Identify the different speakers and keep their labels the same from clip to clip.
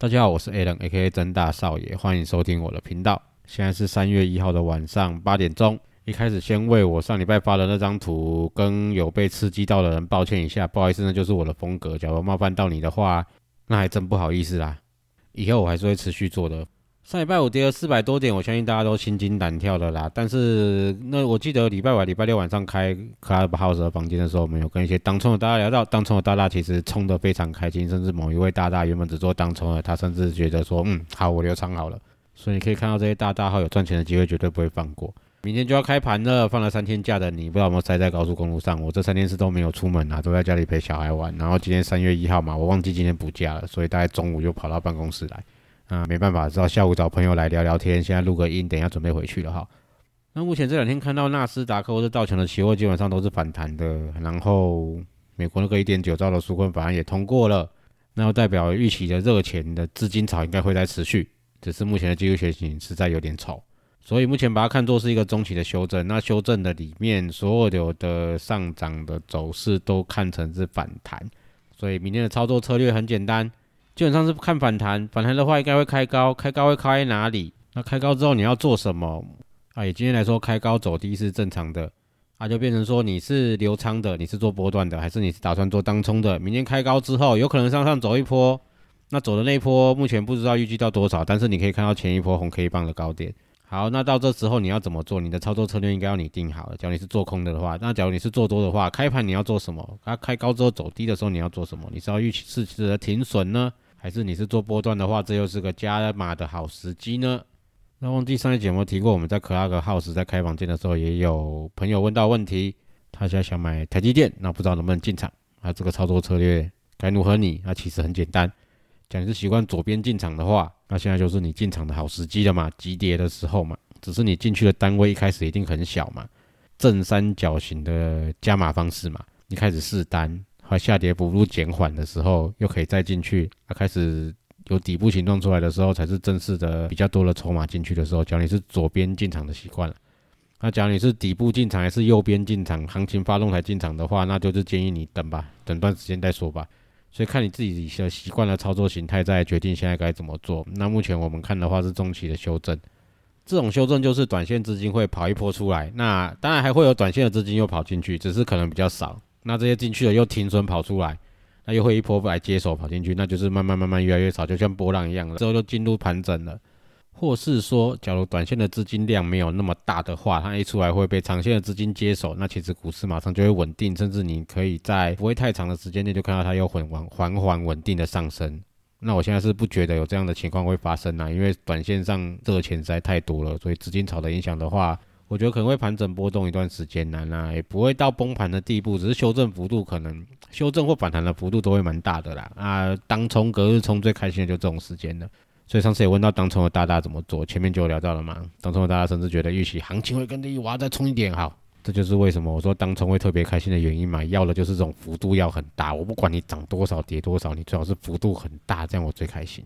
Speaker 1: 大家好，我是 Alan，A.K.A. 真大少爷，欢迎收听我的频道。现在是三月一号的晚上八点钟。一开始先为我上礼拜发的那张图跟有被刺激到的人抱歉一下，不好意思，那就是我的风格。假如冒犯到你的话，那还真不好意思啦。以后我还是会持续做的。上礼拜五跌了四百多点，我相信大家都心惊胆跳的啦。但是那我记得礼拜五、礼拜六晚上开 Clubhouse 的房间的时候，我们有跟一些当冲的大大聊到，当冲的大大其实冲得非常开心，甚至某一位大大原本只做当冲的，他甚至觉得说，嗯，好，我留仓好了。所以你可以看到这些大大号有赚钱的机会，绝对不会放过。明天就要开盘了，放了三天假的你，不知道有没有塞在高速公路上？我这三天是都没有出门啊，都在家里陪小孩玩。然后今天三月一号嘛，我忘记今天补假了，所以大概中午就跑到办公室来。啊，没办法，只好下午找朋友来聊聊天。现在录个音，等一下准备回去了哈。那目前这两天看到纳斯达克或者道琼的期货基本上都是反弹的，然后美国那个一点九兆的纾困法案也通过了，那代表预期的热钱的资金潮应该会在持续，只是目前的技术学习实在有点丑，所以目前把它看作是一个中期的修正。那修正的里面所有的上涨的走势都看成是反弹，所以明天的操作策略很简单。基本上是看反弹，反弹的话应该会开高，开高会开哪里？那开高之后你要做什么？啊，以今天来说，开高走低是正常的，啊，就变成说你是留仓的，你是做波段的，还是你是打算做当冲的？明天开高之后，有可能向上走一波，那走的那一波目前不知道预计到多少，但是你可以看到前一波红 K 棒的高点。好，那到这时候你要怎么做？你的操作策略应该要你定好了。假如你是做空的话，那假如你是做多的话，开盘你要做什么？它开高之后走低的时候你要做什么？你是要预期适时的停损呢？还是你是做波段的话，这又是个加码的好时机呢。那忘记上一节有没有提过，我们在 Clark House 在开房间的时候，也有朋友问到问题，他现在想买台积电，那不知道能不能进场？那这个操作策略该如何？你那其实很简单，讲是习惯左边进场的话，那现在就是你进场的好时机了嘛，急跌的时候嘛。只是你进去的单位一开始一定很小嘛，正三角形的加码方式嘛，你开始试单。它下跌幅度减缓的时候，又可以再进去。它开始有底部形状出来的时候，才是正式的比较多的筹码进去的时候。假如你是左边进场的习惯了，那假如你是底部进场还是右边进场，行情发动才进场的话，那就是建议你等吧，等段时间再说吧。所以看你自己的习惯的操作形态，再决定现在该怎么做。那目前我们看的话是中期的修正，这种修正就是短线资金会跑一波出来，那当然还会有短线的资金又跑进去，只是可能比较少。那这些进去了又停损跑出来，那又会一波来接手跑进去，那就是慢慢慢慢越来越少，就像波浪一样了。之后就进入盘整了，或是说，假如短线的资金量没有那么大的话，它一出来会被长线的资金接手，那其实股市马上就会稳定，甚至你可以在不会太长的时间内就看到它又缓缓缓缓稳定的上升。那我现在是不觉得有这样的情况会发生啊，因为短线上热钱实在太多了，所以资金潮的影响的话。我觉得可能会盘整波动一段时间呢，那也不会到崩盘的地步，只是修正幅度可能修正或反弹的幅度都会蛮大的啦。啊，当冲隔日冲最开心的就这种时间了，所以上次也问到当冲的大大怎么做，前面就有聊到了嘛。当冲的大大甚至觉得预期行情会跟着一娃再冲一点好，这就是为什么我说当冲会特别开心的原因嘛。要的就是这种幅度要很大，我不管你涨多少跌多少，你最好是幅度很大，这样我最开心。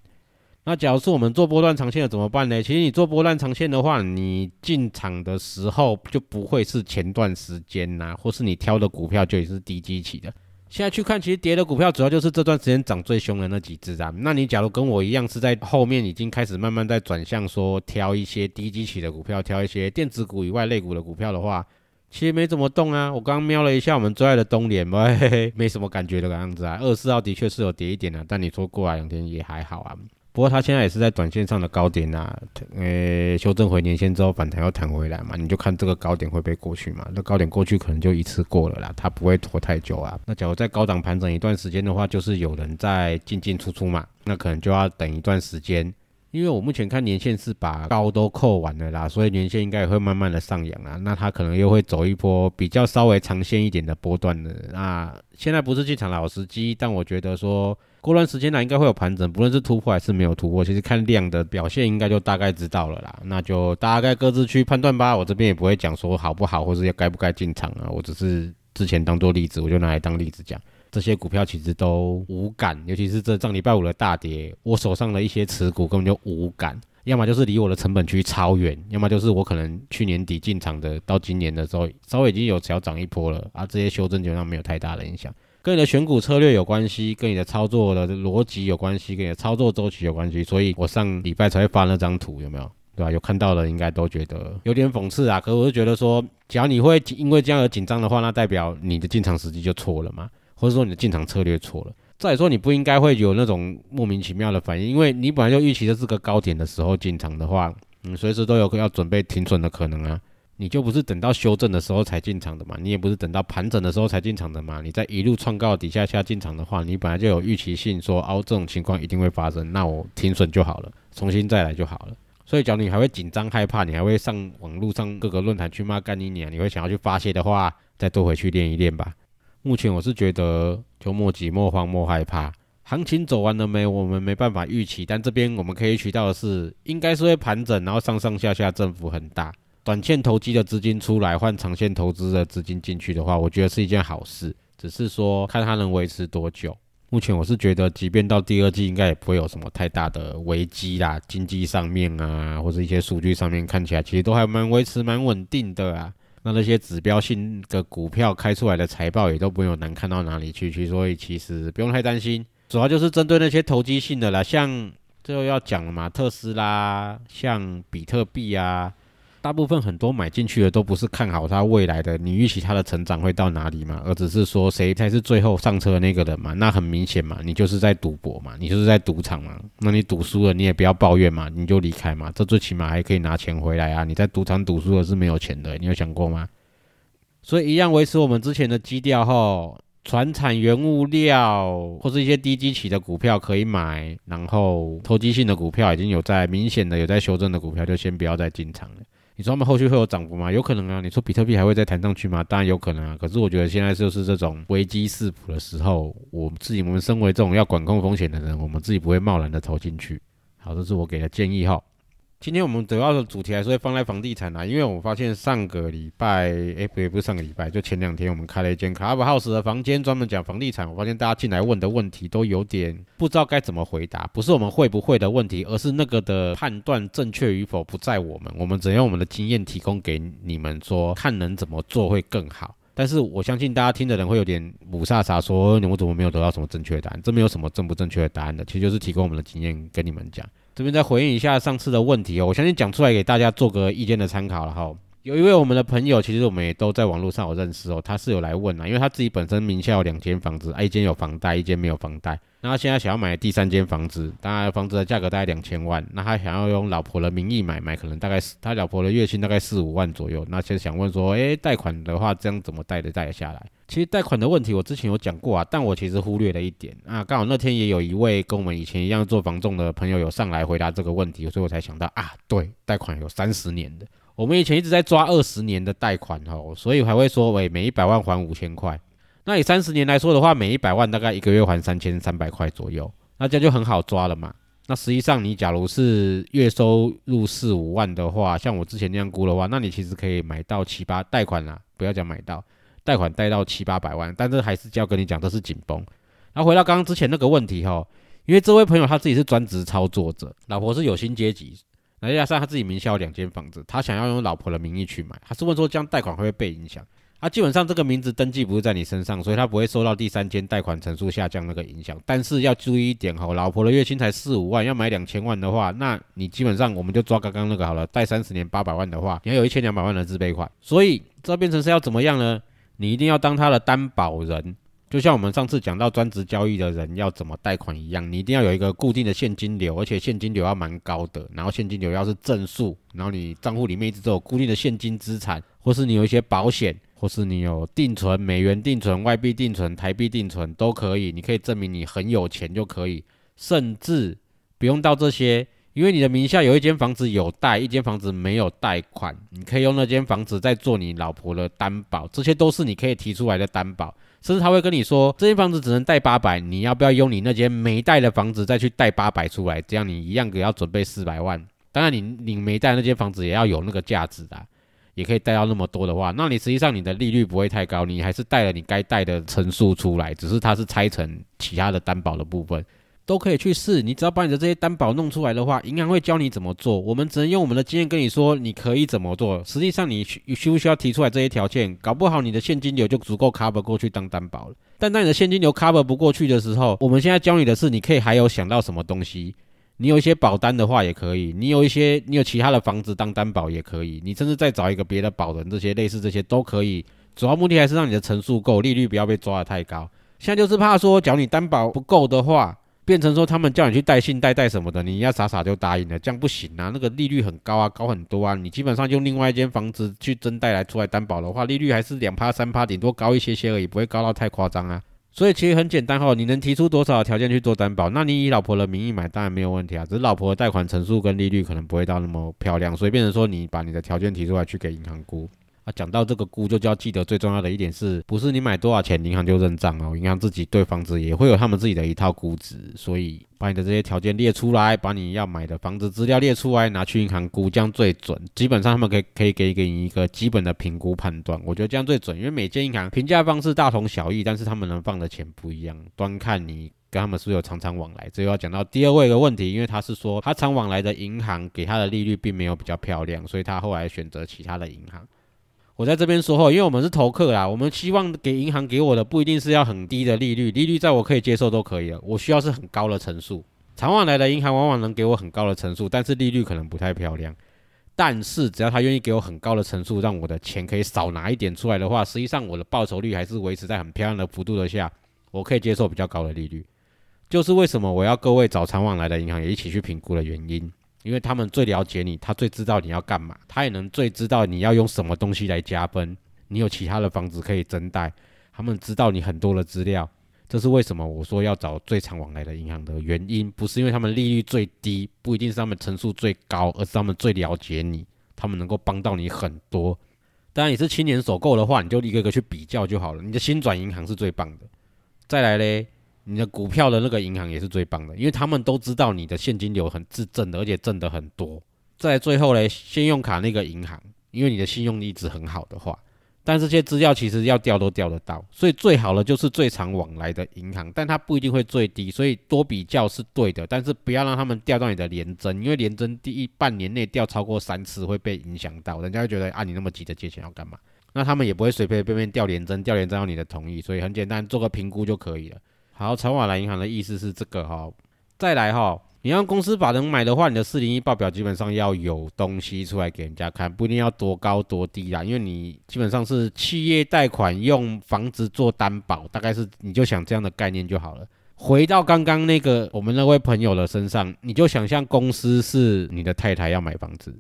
Speaker 1: 那假如是我们做波段长线的怎么办呢？其实你做波段长线的话，你进场的时候就不会是前段时间呐，或是你挑的股票就也是低基期的。现在去看，其实跌的股票主要就是这段时间涨最凶的那几只啊。那你假如跟我一样是在后面已经开始慢慢在转向说挑一些低基期的股票，挑一些电子股以外类股的股票的话，其实没怎么动啊。我刚刚瞄了一下我们最爱的东联，嘿嘿，没什么感觉的样子啊。二四号的确是有跌一点啊，但你说过来两天也还好啊。不过它现在也是在短线上的高点呐，呃，修正回年线之后反弹又弹回来嘛，你就看这个高点会被过去嘛？那高点过去可能就一次过了啦，它不会拖太久啊。那假如在高档盘整一段时间的话，就是有人在进进出出嘛，那可能就要等一段时间，因为我目前看年限是把高都扣完了啦，所以年限应该也会慢慢的上扬啊。那它可能又会走一波比较稍微长线一点的波段的。那现在不是进场老时机，但我觉得说过段时间呢应该会有盘整，不论是突破还是没有突破，其实看量的表现应该就大概知道了啦。那就大概各自去判断吧。我这边也不会讲说好不好，或是要该不该进场啊。我只是之前当做例子，我就拿来当例子讲。这些股票其实都无感，尤其是这上礼拜五的大跌，我手上的一些持股根本就无感，要么就是离我的成本区超远，要么就是我可能去年底进场的，到今年的时候稍微已经有小涨一波了啊，这些修正基本上没有太大的影响，跟你的选股策略有关系，跟你的操作的逻辑有关系，跟你的操作周期有关系，所以我上礼拜才会发那张图，有没有？对吧？有看到的应该都觉得有点讽刺啊，可是我就觉得说，只要你会因为这样而紧张的话，那代表你的进场时机就错了嘛。或者说你的进场策略错了，再说你不应该会有那种莫名其妙的反应，因为你本来就预期的是个高点的时候进场的话，你随时都有要准备停损的可能啊，你就不是等到修正的时候才进场的嘛，你也不是等到盘整的时候才进场的嘛，你在一路创高底下下进场的话，你本来就有预期性说哦这种情况一定会发生，那我停损就好了，重新再来就好了。所以，假如你还会紧张害怕，你还会上网络上各个论坛去骂干你娘，你会想要去发泄的话，再多回去练一练吧。目前我是觉得就莫急莫慌莫害怕，行情走完了没？我们没办法预期，但这边我们可以取到的是，应该是会盘整，然后上上下下振幅很大，短线投机的资金出来换长线投资的资金进去的话，我觉得是一件好事。只是说看它能维持多久。目前我是觉得，即便到第二季，应该也不会有什么太大的危机啦，经济上面啊，或者一些数据上面看起来，其实都还蛮维持蛮稳定的啊。那那些指标性的股票开出来的财报也都没有难看到哪里去去，所以其实不用太担心。主要就是针对那些投机性的啦，像最后要讲了嘛，特斯拉，像比特币啊。大部分很多买进去的都不是看好它未来的，你预期它的成长会到哪里嘛？而只是说谁才是最后上车的那个人嘛？那很明显嘛，你就是在赌博嘛，你就是在赌场嘛。那你赌输了，你也不要抱怨嘛，你就离开嘛。这最起码还可以拿钱回来啊！你在赌场赌输了是没有钱的，你有想过吗？所以一样维持我们之前的基调后，船产原物料或是一些低基期的股票可以买，然后投机性的股票已经有在明显的有在修正的股票，就先不要再进场了。你说他们后续会有涨幅吗？有可能啊。你说比特币还会再弹上去吗？当然有可能啊。可是我觉得现在就是这种危机四伏的时候，我们自己我们身为这种要管控风险的人，我们自己不会贸然的投进去。好，这是我给的建议哈。今天我们主要的主题还是会放在房地产啦，因为我发现上个礼拜，哎，不，也不是上个礼拜，就前两天我们开了一间 Club House 的房间，专门讲房地产。我发现大家进来问的问题都有点不知道该怎么回答，不是我们会不会的问题，而是那个的判断正确与否不在我们，我们只用我们的经验提供给你们，说看能怎么做会更好。但是我相信大家听的人会有点五煞煞，说你们怎么没有得到什么正确答案？这没有什么正不正确的答案的，其实就是提供我们的经验跟你们讲。这边再回应一下上次的问题哦，我相信讲出来给大家做个意见的参考了哈。有一位我们的朋友，其实我们也都在网络上有认识哦，他是有来问啊，因为他自己本身名下有两间房子，一间有房贷，一间没有房贷。那他现在想要买第三间房子，当然房子的价格大概两千万，那他想要用老婆的名义买，买可能大概是他老婆的月薪大概四五万左右。那现在想问说，诶，贷款的话这样怎么贷的贷得下来？其实贷款的问题我之前有讲过啊，但我其实忽略了一点啊。刚好那天也有一位跟我们以前一样做房仲的朋友有上来回答这个问题，所以我才想到啊，对，贷款有三十年的，我们以前一直在抓二十年的贷款哦，所以还会说，喂，每一百万还五千块。那以三十年来说的话，每一百万大概一个月还三千三百块左右，那这样就很好抓了嘛。那实际上你假如是月收入四五万的话，像我之前那样估的话，那你其实可以买到七八贷款啦，不要讲买到贷款贷到七八百万，但这还是要跟你讲，这是紧绷。那回到刚刚之前那个问题哈，因为这位朋友他自己是专职操作者，老婆是有薪阶级，再加上他自己名下有两间房子，他想要用老婆的名义去买，他是问说这样贷款会不会被影响？他基本上这个名字登记不是在你身上，所以他不会受到第三间贷款成数下降那个影响。但是要注意一点哈，老婆的月薪才四五万，要买两千万的话，那你基本上我们就抓刚刚那个好了，贷三十年八百万的话，你要有一千两百万的自备款。所以这变成是要怎么样呢？你一定要当他的担保人，就像我们上次讲到专职交易的人要怎么贷款一样，你一定要有一个固定的现金流，而且现金流要蛮高的，然后现金流要是正数，然后你账户里面一直都有固定的现金资产，或是你有一些保险。或是你有定存、美元定存、外币定存、台币定存都可以，你可以证明你很有钱就可以，甚至不用到这些，因为你的名下有一间房子有贷，一间房子没有贷款，你可以用那间房子再做你老婆的担保，这些都是你可以提出来的担保。甚至他会跟你说，这间房子只能贷八百，你要不要用你那间没贷的房子再去贷八百出来？这样你一样也要准备四百万。当然，你你没贷那间房子也要有那个价值的，也可以贷到那么多的话，那你实际上你的利率不会太高，你还是贷了你该贷的层数出来，只是它是拆成其他的担保的部分。都可以去试，你只要把你的这些担保弄出来的话，银行会教你怎么做。我们只能用我们的经验跟你说，你可以怎么做。实际上，你需需不需要提出来这些条件？搞不好你的现金流就足够 cover 过去当担保了。但当你的现金流 cover 不过去的时候，我们现在教你的是，你可以还有想到什么东西？你有一些保单的话也可以，你有一些你有其他的房子当担保也可以，你甚至再找一个别的保人，这些类似这些都可以。主要目的还是让你的层数够，利率不要被抓得太高。现在就是怕说，假如你担保不够的话。变成说他们叫你去贷信贷贷什么的，你要傻傻就答应了，这样不行啊！那个利率很高啊，高很多啊。你基本上用另外一间房子去增贷来出来担保的话，利率还是两趴三趴，顶多高一些些而已，不会高到太夸张啊。所以其实很简单哈，你能提出多少条件去做担保？那你以老婆的名义买当然没有问题啊，只是老婆的贷款成数跟利率可能不会到那么漂亮，所以变成说你把你的条件提出来去给银行估。啊，讲到这个估，就要记得最重要的一点是，不是你买多少钱，银行就认账哦。银行自己对房子也会有他们自己的一套估值，所以把你的这些条件列出来，把你要买的房子资料列出来，拿去银行估，这样最准。基本上他们可以可以给给你一个基本的评估判断，我觉得这样最准，因为每间银行评价方式大同小异，但是他们能放的钱不一样，端看你跟他们是不是有常常往来。这又要讲到第二位的问题，因为他是说他常往来的银行给他的利率并没有比较漂亮，所以他后来选择其他的银行。我在这边说后，因为我们是投客啦，我们希望给银行给我的不一定是要很低的利率，利率在我可以接受都可以了。我需要是很高的层数，长往来的银行往往能给我很高的层数，但是利率可能不太漂亮。但是只要他愿意给我很高的层数，让我的钱可以少拿一点出来的话，实际上我的报酬率还是维持在很漂亮的幅度的下，我可以接受比较高的利率。就是为什么我要各位找长往来的银行也一起去评估的原因。因为他们最了解你，他最知道你要干嘛，他也能最知道你要用什么东西来加分。你有其他的房子可以增贷，他们知道你很多的资料，这是为什么我说要找最常往来的银行的原因，不是因为他们利率最低，不一定是他们层数最高，而是他们最了解你，他们能够帮到你很多。当然，你是青年首购的话，你就一个个去比较就好了。你的新转银行是最棒的。再来嘞。你的股票的那个银行也是最棒的，因为他们都知道你的现金流很自正的，而且挣的很多。在最后嘞，信用卡那个银行，因为你的信用一直很好的话，但这些资料其实要调都调得到，所以最好的就是最常往来的银行，但它不一定会最低，所以多比较是对的，但是不要让他们调到你的连增，因为连增第一半年内调超过三次会被影响到，人家会觉得啊你那么急着借钱要干嘛？那他们也不会随随便便调连增，调连增要你的同意，所以很简单，做个评估就可以了。好，长瓦来银行的意思是这个哈，再来哈，你让公司法人买的话，你的四零一报表基本上要有东西出来给人家看，不一定要多高多低啦，因为你基本上是企业贷款用房子做担保，大概是你就想这样的概念就好了。回到刚刚那个我们那位朋友的身上，你就想象公司是你的太太要买房子，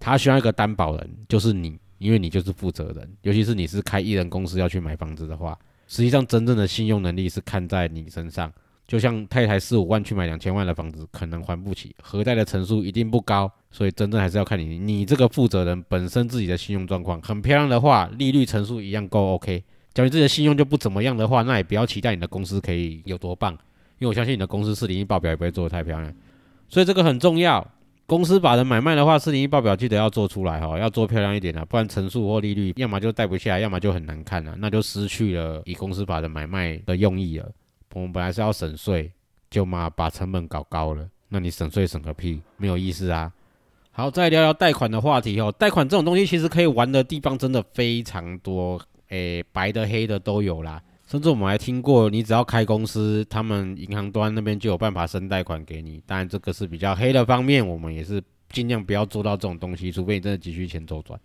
Speaker 1: 他需要一个担保人，就是你，因为你就是负责人，尤其是你是开艺人公司要去买房子的话。实际上，真正的信用能力是看在你身上。就像太太四五万去买两千万的房子，可能还不起，核贷的成数一定不高。所以，真正还是要看你，你这个负责人本身自己的信用状况很漂亮的话，利率成数一样够 OK。假如自己的信用就不怎么样的话，那也不要期待你的公司可以有多棒，因为我相信你的公司四零一报表也不会做的太漂亮。所以这个很重要。公司把人买卖的话，四零一报表记得要做出来哈，要做漂亮一点的，不然乘数或利率要么就带不下来，要么就很难看了，那就失去了以公司法的买卖的用意了。我们本来是要省税，就嘛把成本搞高了，那你省税省个屁，没有意思啊。好，再聊聊贷款的话题哦。贷款这种东西其实可以玩的地方真的非常多，诶，白的黑的都有啦。甚至我们还听过，你只要开公司，他们银行端那边就有办法申贷款给你。当然，这个是比较黑的方面，我们也是尽量不要做到这种东西，除非你真的急需钱周转。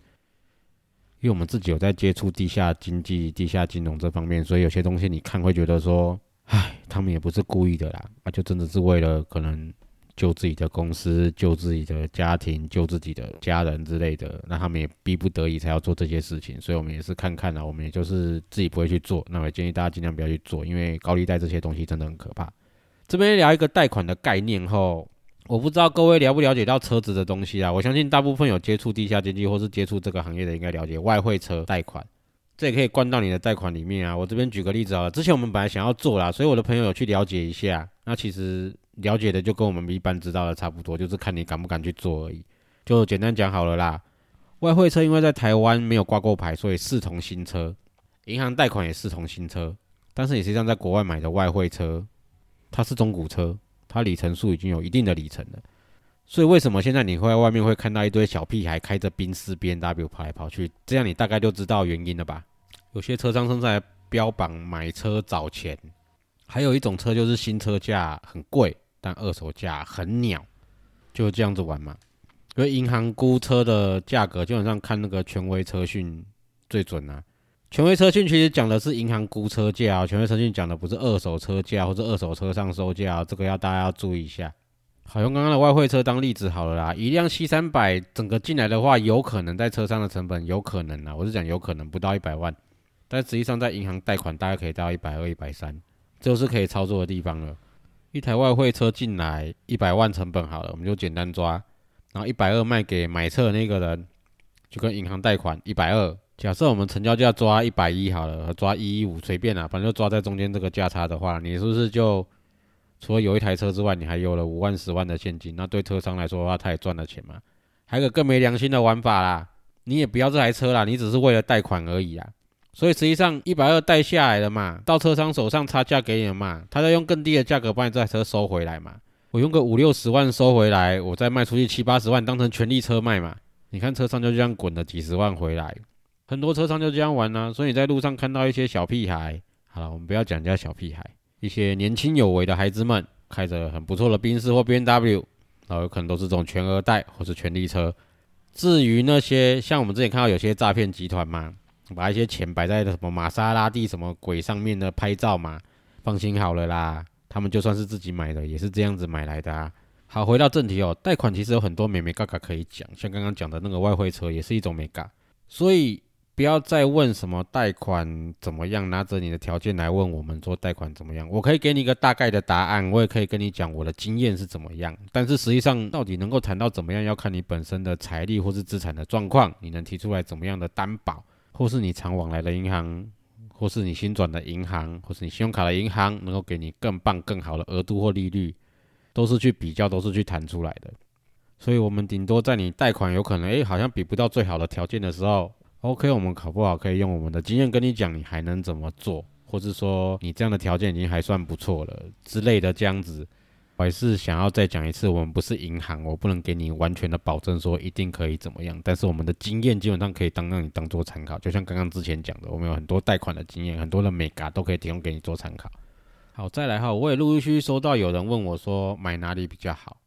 Speaker 1: 因为我们自己有在接触地下经济、地下金融这方面，所以有些东西你看会觉得说，唉，他们也不是故意的啦，啊，就真的是为了可能。救自己的公司，救自己的家庭，救自己的家人之类的，那他们也逼不得已才要做这些事情，所以我们也是看看啊，我们也就是自己不会去做，那我建议大家尽量不要去做，因为高利贷这些东西真的很可怕。这边聊一个贷款的概念后，我不知道各位了不了解到车子的东西啊？我相信大部分有接触地下经济或是接触这个行业的，应该了解外汇车贷款，这也可以灌到你的贷款里面啊。我这边举个例子啊，之前我们本来想要做啦，所以我的朋友有去了解一下，那其实了解的就跟我们一般知道的差不多，就是看你敢不敢去做而已。就简单讲好了啦。外汇车因为在台湾没有挂过牌，所以视同新车，银行贷款也视同新车。但是你实际上在国外买的外汇车，它是中古车，它里程数已经有一定的里程了。所以为什么现在你会在外面会看到一堆小屁孩开着宾士 B N W 跑来跑去？这样你大概就知道原因了吧？有些车商正在标榜买车找钱，还有一种车就是新车价很贵，但二手价很鸟，就这样子玩嘛。因为银行估车的价格，基本上看那个权威车讯最准啊。权威车讯其实讲的是银行估车价，权威车讯讲的不是二手车价或者二手车上收价，这个要大家要注意一下。好用刚刚的外汇车当例子好了啦，一辆 C 三百整个进来的话，有可能在车上的成本有可能啊，我是讲有可能不到一百万，但实际上在银行贷款大概可以到一百二、一百三，这就是可以操作的地方了。一台外汇车进来一百万成本好了，我们就简单抓。然后一百二卖给买车的那个人，就跟银行贷款一百二。假设我们成交价抓一百一好了，抓一一五随便啦，反正就抓在中间这个价差的话，你是不是就除了有一台车之外，你还有了五万十万的现金？那对车商来说的话，他也赚了钱嘛。还有个更没良心的玩法啦，你也不要这台车啦，你只是为了贷款而已啊。所以实际上一百二贷下来了嘛，到车商手上差价给你了嘛，他再用更低的价格把你这台车收回来嘛。我用个五六十万收回来，我再卖出去七八十万当成权利车卖嘛？你看车商就这样滚了几十万回来，很多车商就这样玩呢。所以你在路上看到一些小屁孩，好了，我们不要讲人家小屁孩，一些年轻有为的孩子们开着很不错的宾士或 B N W，然后有可能都是这种全额贷或是全利车。至于那些像我们之前看到有些诈骗集团嘛，把一些钱摆在什么玛莎拉蒂什么鬼上面的拍照嘛，放心好了啦。他们就算是自己买的，也是这样子买来的啊。好，回到正题哦，贷款其实有很多美美嘎嘎可以讲，像刚刚讲的那个外汇车也是一种美嘎。所以不要再问什么贷款怎么样，拿着你的条件来问我们说贷款怎么样。我可以给你一个大概的答案，我也可以跟你讲我的经验是怎么样。但是实际上到底能够谈到怎么样，要看你本身的财力或是资产的状况，你能提出来怎么样的担保，或是你常往来的银行。或是你新转的银行，或是你信用卡的银行，能够给你更棒、更好的额度或利率，都是去比较，都是去谈出来的。所以，我们顶多在你贷款有可能，诶，好像比不到最好的条件的时候，OK，我们考不好可以用我们的经验跟你讲，你还能怎么做，或是说你这样的条件已经还算不错了之类的这样子。我还是想要再讲一次，我们不是银行，我不能给你完全的保证说一定可以怎么样。但是我们的经验基本上可以当让你当做参考，就像刚刚之前讲的，我们有很多贷款的经验，很多的美嘎都可以提供给你做参考。好，再来哈，我也陆陆续续收到有人问我说买哪里比较好，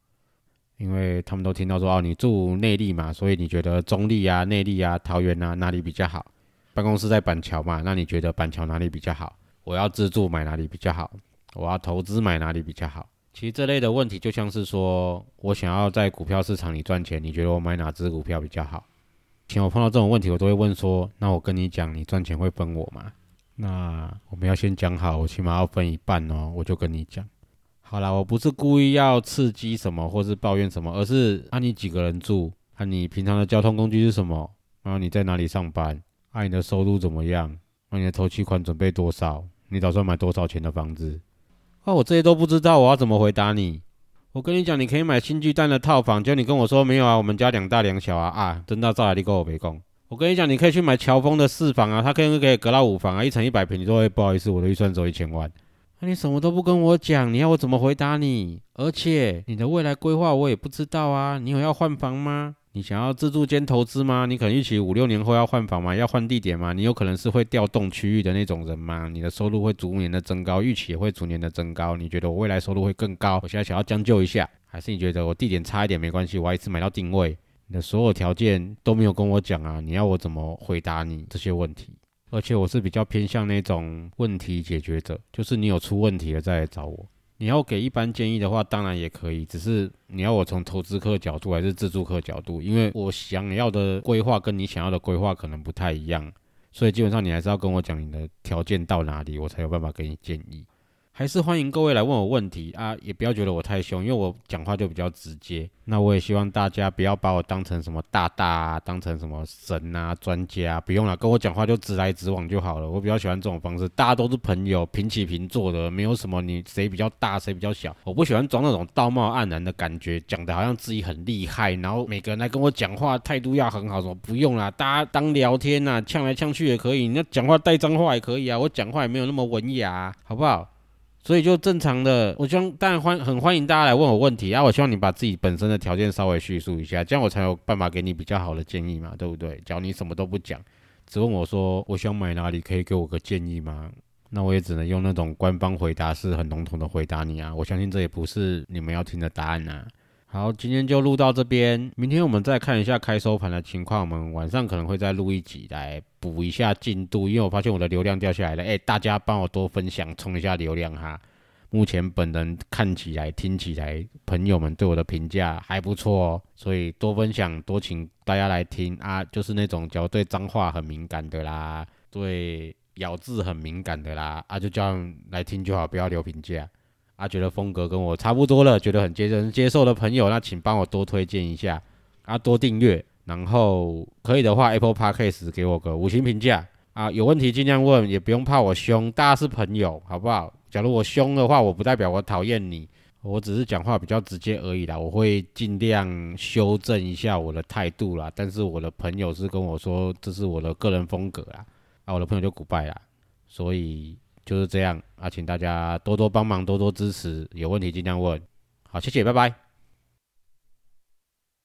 Speaker 1: 因为他们都听到说哦，你住内地嘛，所以你觉得中立啊、内地啊、桃园啊哪里比较好？办公室在板桥嘛，那你觉得板桥哪里比较好？我要自住买哪里比较好？我要投资买哪里比较好？其实这类的问题就像是说，我想要在股票市场里赚钱，你觉得我买哪只股票比较好？以前我碰到这种问题，我都会问说，那我跟你讲，你赚钱会分我吗？那我们要先讲好，我起码要分一半哦。我就跟你讲，好了，我不是故意要刺激什么，或是抱怨什么，而是啊，你几个人住？啊，你平常的交通工具是什么？然后你在哪里上班？啊，你的收入怎么样？啊，你的头期款准备多少？你打算买多少钱的房子？啊，我这些都不知道，我要怎么回答你？我跟你讲，你可以买新巨蛋的套房，就你跟我说没有啊，我们家两大两小啊啊，真到照来你跟我没讲。我跟你讲，你可以去买乔峰的四房啊，他可以可以隔到五房啊，一层一百平，你说会不好意思，我的预算只有一千万。那你什么都不跟我讲，你要我怎么回答你？而且你的未来规划我也不知道啊，你有要换房吗？你想要自住兼投资吗？你可能预期五六年后要换房吗？要换地点吗？你有可能是会调动区域的那种人吗？你的收入会逐年的增高，预期也会逐年的增高。你觉得我未来收入会更高？我现在想要将就一下，还是你觉得我地点差一点没关系？我要一次买到定位？你的所有条件都没有跟我讲啊！你要我怎么回答你这些问题？而且我是比较偏向那种问题解决者，就是你有出问题了再来找我。你要给一般建议的话，当然也可以，只是你要我从投资客角度还是自助客角度，因为我想要的规划跟你想要的规划可能不太一样，所以基本上你还是要跟我讲你的条件到哪里，我才有办法给你建议。还是欢迎各位来问我问题啊，也不要觉得我太凶，因为我讲话就比较直接。那我也希望大家不要把我当成什么大大啊，当成什么神啊、专家，不用了，跟我讲话就直来直往就好了。我比较喜欢这种方式，大家都是朋友，平起平坐的，没有什么你谁比较大谁比较小。我不喜欢装那种道貌岸然的感觉，讲的好像自己很厉害，然后每个人来跟我讲话态度要很好，什么不用啦，大家当聊天呐，呛来呛去也可以，你要讲话带脏话也可以啊，我讲话也没有那么文雅，好不好？所以就正常的，我希望当然欢很欢迎大家来问我问题啊！我希望你把自己本身的条件稍微叙述一下，这样我才有办法给你比较好的建议嘛，对不对？假如你什么都不讲，只问我说我想买哪里，可以给我个建议吗？那我也只能用那种官方回答是很笼统的回答你啊！我相信这也不是你们要听的答案呐。好，今天就录到这边。明天我们再看一下开收盘的情况。我们晚上可能会再录一集来补一下进度，因为我发现我的流量掉下来了。哎，大家帮我多分享，冲一下流量哈。目前本人看起来、听起来，朋友们对我的评价还不错哦，所以多分享，多请大家来听啊。就是那种只要对脏话很敏感的啦，对咬字很敏感的啦，啊，就这样来听就好，不要留评价。啊，觉得风格跟我差不多了，觉得很接受接受的朋友，那请帮我多推荐一下，啊，多订阅，然后可以的话，Apple Podcast 给我个五星评价，啊，有问题尽量问，也不用怕我凶，大家是朋友，好不好？假如我凶的话，我不代表我讨厌你，我只是讲话比较直接而已啦，我会尽量修正一下我的态度啦，但是我的朋友是跟我说这是我的个人风格啦，啊，我的朋友就古拜啦，所以。就是这样啊，请大家多多帮忙，多多支持，有问题尽量问。好，谢谢，拜拜。